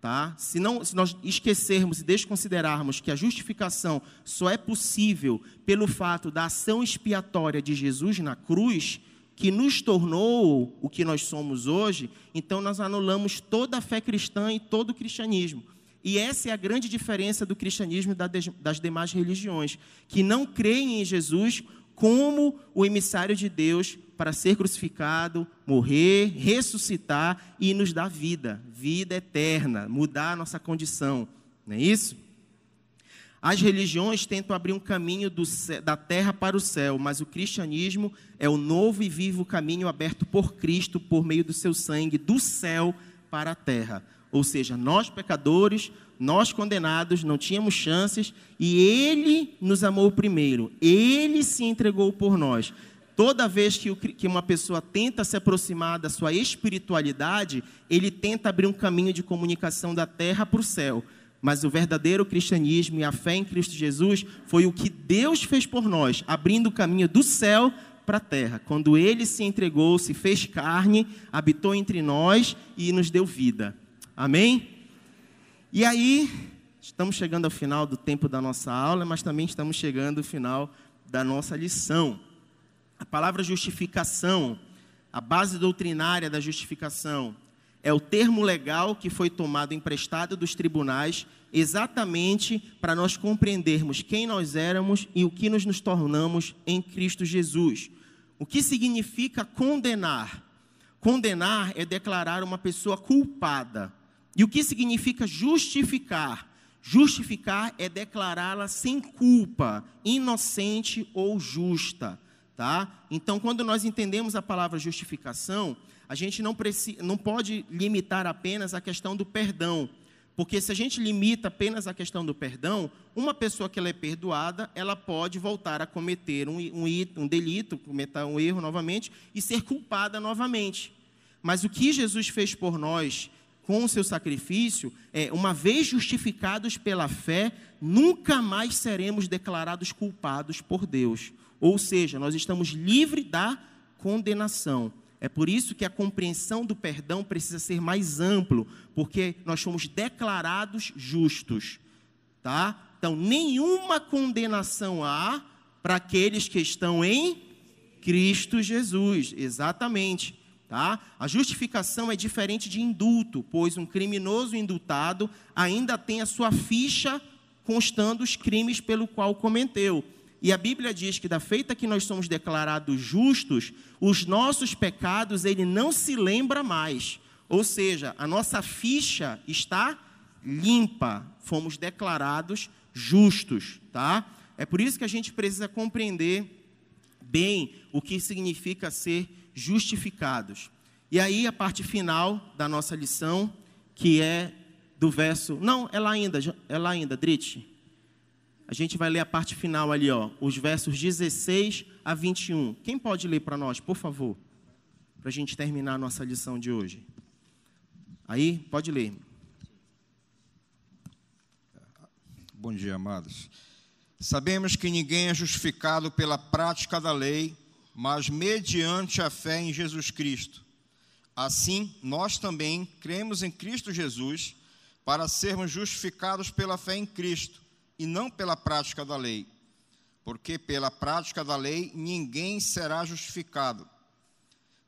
Tá? Se, não, se nós esquecermos e desconsiderarmos que a justificação só é possível pelo fato da ação expiatória de Jesus na cruz, que nos tornou o que nós somos hoje, então nós anulamos toda a fé cristã e todo o cristianismo. E essa é a grande diferença do cristianismo e das demais religiões, que não creem em Jesus como o emissário de Deus para ser crucificado, morrer, ressuscitar e nos dar vida, vida eterna, mudar a nossa condição. Não é isso? As religiões tentam abrir um caminho céu, da terra para o céu, mas o cristianismo é o novo e vivo caminho aberto por Cristo por meio do seu sangue, do céu para a terra. Ou seja, nós pecadores, nós condenados, não tínhamos chances e Ele nos amou primeiro, Ele se entregou por nós. Toda vez que, que uma pessoa tenta se aproximar da sua espiritualidade, ele tenta abrir um caminho de comunicação da terra para o céu. Mas o verdadeiro cristianismo e a fé em Cristo Jesus foi o que Deus fez por nós, abrindo o caminho do céu para a terra. Quando ele se entregou, se fez carne, habitou entre nós e nos deu vida. Amém? E aí, estamos chegando ao final do tempo da nossa aula, mas também estamos chegando ao final da nossa lição. A palavra justificação, a base doutrinária da justificação, é o termo legal que foi tomado emprestado dos tribunais exatamente para nós compreendermos quem nós éramos e o que nos, nos tornamos em Cristo Jesus. o que significa condenar? Condenar é declarar uma pessoa culpada. E o que significa justificar? Justificar é declará-la sem culpa, inocente ou justa, tá? Então, quando nós entendemos a palavra justificação, a gente não, precisa, não pode limitar apenas a questão do perdão, porque se a gente limita apenas a questão do perdão, uma pessoa que ela é perdoada, ela pode voltar a cometer um, um, um delito, cometer um erro novamente e ser culpada novamente. Mas o que Jesus fez por nós com o seu sacrifício, é, uma vez justificados pela fé, nunca mais seremos declarados culpados por Deus. Ou seja, nós estamos livres da condenação. É por isso que a compreensão do perdão precisa ser mais amplo, porque nós somos declarados justos, tá? Então, nenhuma condenação há para aqueles que estão em Cristo Jesus, exatamente. Tá? A justificação é diferente de indulto, pois um criminoso indultado ainda tem a sua ficha constando os crimes pelo qual cometeu. E a Bíblia diz que da feita que nós somos declarados justos, os nossos pecados ele não se lembra mais. Ou seja, a nossa ficha está limpa, fomos declarados justos, tá? É por isso que a gente precisa compreender bem o que significa ser justificados. E aí a parte final da nossa lição, que é do verso. Não, é lá ainda, é lá ainda, Drit. A gente vai ler a parte final ali, ó, os versos 16 a 21. Quem pode ler para nós, por favor? Para a gente terminar a nossa lição de hoje. Aí, pode ler. Bom dia, amados. Sabemos que ninguém é justificado pela prática da lei, mas mediante a fé em Jesus Cristo. Assim, nós também cremos em Cristo Jesus para sermos justificados pela fé em Cristo e não pela prática da lei. Porque pela prática da lei ninguém será justificado.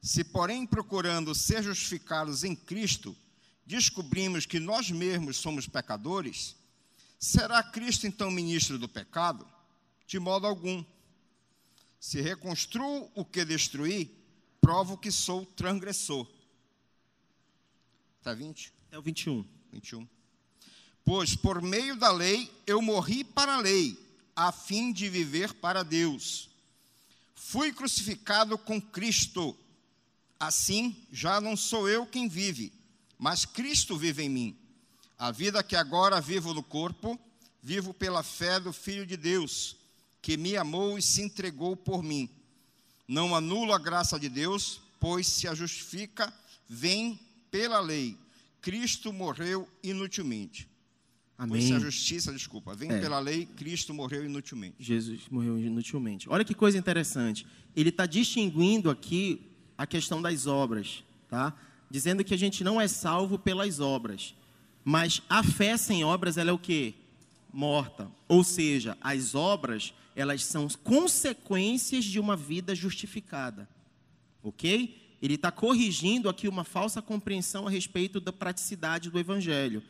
Se, porém, procurando ser justificados em Cristo, descobrimos que nós mesmos somos pecadores, será Cristo então ministro do pecado? De modo algum. Se reconstruo o que destruí, provo que sou transgressor. Está 20? É o 21. 21. Pois por meio da lei eu morri para a lei, a fim de viver para Deus. Fui crucificado com Cristo. Assim, já não sou eu quem vive, mas Cristo vive em mim. A vida que agora vivo no corpo, vivo pela fé do Filho de Deus que me amou e se entregou por mim. Não anulo a graça de Deus, pois se a justifica, vem pela lei. Cristo morreu inutilmente. Amém. Pois se a justiça, desculpa, vem é. pela lei, Cristo morreu inutilmente. Jesus morreu inutilmente. Olha que coisa interessante. Ele está distinguindo aqui a questão das obras, tá? Dizendo que a gente não é salvo pelas obras. Mas a fé sem obras, ela é o quê? Morta. Ou seja, as obras elas são consequências de uma vida justificada. Ok? Ele está corrigindo aqui uma falsa compreensão a respeito da praticidade do Evangelho.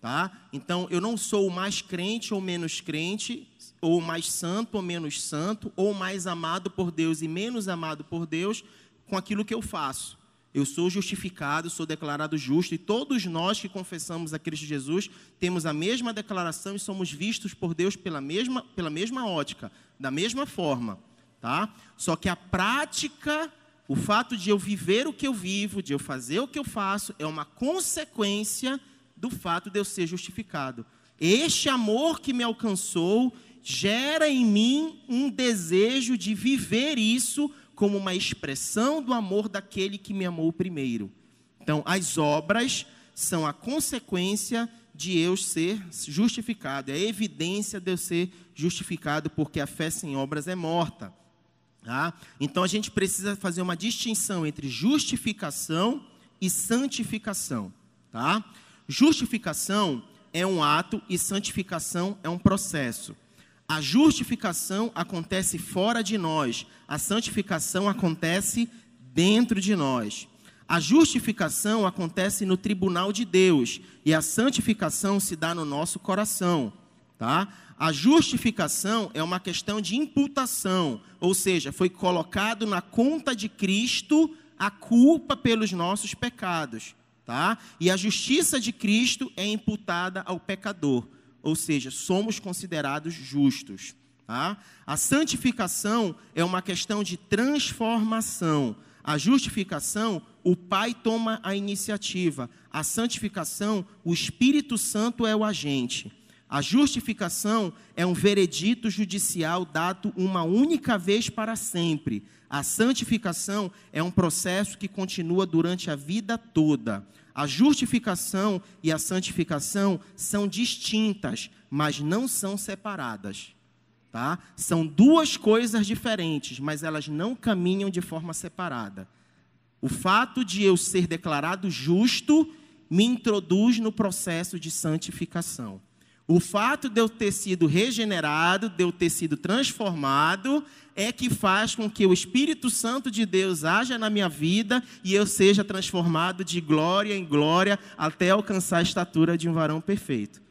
Tá? Então, eu não sou mais crente ou menos crente, ou mais santo ou menos santo, ou mais amado por Deus e menos amado por Deus com aquilo que eu faço. Eu sou justificado, sou declarado justo, e todos nós que confessamos a Cristo Jesus temos a mesma declaração e somos vistos por Deus pela mesma, pela mesma ótica, da mesma forma. Tá? Só que a prática, o fato de eu viver o que eu vivo, de eu fazer o que eu faço, é uma consequência do fato de eu ser justificado. Este amor que me alcançou gera em mim um desejo de viver isso como uma expressão do amor daquele que me amou primeiro. Então, as obras são a consequência de eu ser justificado, é a evidência de eu ser justificado, porque a fé sem obras é morta. Tá? Então, a gente precisa fazer uma distinção entre justificação e santificação. Tá? Justificação é um ato e santificação é um processo. A justificação acontece fora de nós, a santificação acontece dentro de nós. A justificação acontece no tribunal de Deus e a santificação se dá no nosso coração, tá? A justificação é uma questão de imputação, ou seja, foi colocado na conta de Cristo a culpa pelos nossos pecados, tá? E a justiça de Cristo é imputada ao pecador, ou seja, somos considerados justos, tá? A santificação é uma questão de transformação. A justificação, o Pai toma a iniciativa. A santificação, o Espírito Santo é o agente. A justificação é um veredito judicial dado uma única vez para sempre. A santificação é um processo que continua durante a vida toda. A justificação e a santificação são distintas, mas não são separadas. Tá? São duas coisas diferentes, mas elas não caminham de forma separada. O fato de eu ser declarado justo me introduz no processo de santificação. O fato de eu ter sido regenerado, de eu ter sido transformado, é que faz com que o Espírito Santo de Deus haja na minha vida e eu seja transformado de glória em glória até alcançar a estatura de um varão perfeito.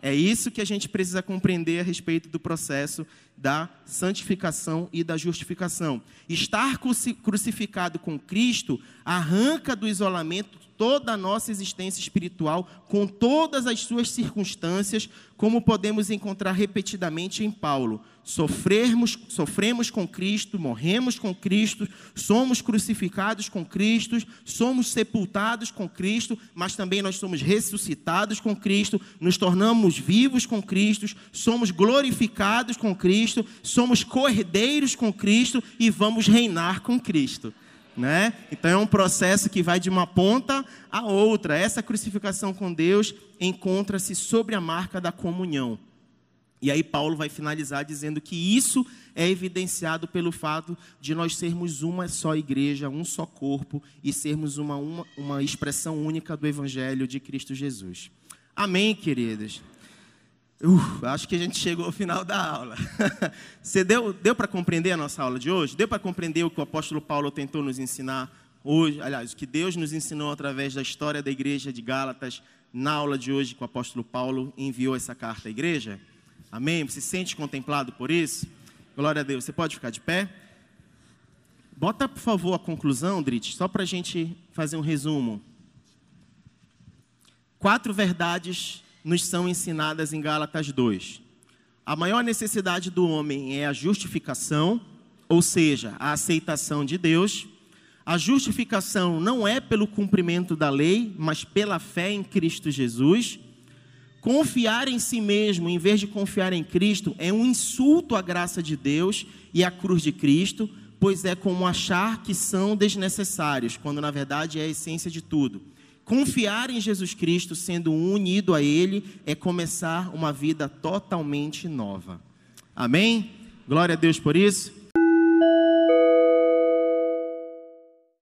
É isso que a gente precisa compreender a respeito do processo da santificação e da justificação. Estar crucificado com Cristo arranca do isolamento toda a nossa existência espiritual, com todas as suas circunstâncias, como podemos encontrar repetidamente em Paulo. Sofremos, sofremos com Cristo, morremos com Cristo, somos crucificados com Cristo, somos sepultados com Cristo, mas também nós somos ressuscitados com Cristo, nos tornamos vivos com Cristo, somos glorificados com Cristo, somos cordeiros com Cristo e vamos reinar com Cristo. Né? Então é um processo que vai de uma ponta a outra. Essa crucificação com Deus encontra-se sobre a marca da comunhão. E aí Paulo vai finalizar dizendo que isso é evidenciado pelo fato de nós sermos uma só igreja, um só corpo e sermos uma, uma, uma expressão única do Evangelho de Cristo Jesus. Amém, queridas? Uh, acho que a gente chegou ao final da aula. Você deu, deu para compreender a nossa aula de hoje? Deu para compreender o que o apóstolo Paulo tentou nos ensinar hoje? Aliás, o que Deus nos ensinou através da história da igreja de Gálatas, na aula de hoje que o apóstolo Paulo enviou essa carta à igreja? Amém? Você se sente contemplado por isso? Glória a Deus. Você pode ficar de pé? Bota, por favor, a conclusão, Drit, só para a gente fazer um resumo. Quatro verdades nos são ensinadas em Gálatas 2. A maior necessidade do homem é a justificação, ou seja, a aceitação de Deus. A justificação não é pelo cumprimento da lei, mas pela fé em Cristo Jesus. Confiar em si mesmo, em vez de confiar em Cristo, é um insulto à graça de Deus e à cruz de Cristo, pois é como achar que são desnecessários, quando na verdade é a essência de tudo. Confiar em Jesus Cristo, sendo unido a Ele, é começar uma vida totalmente nova. Amém? Glória a Deus por isso.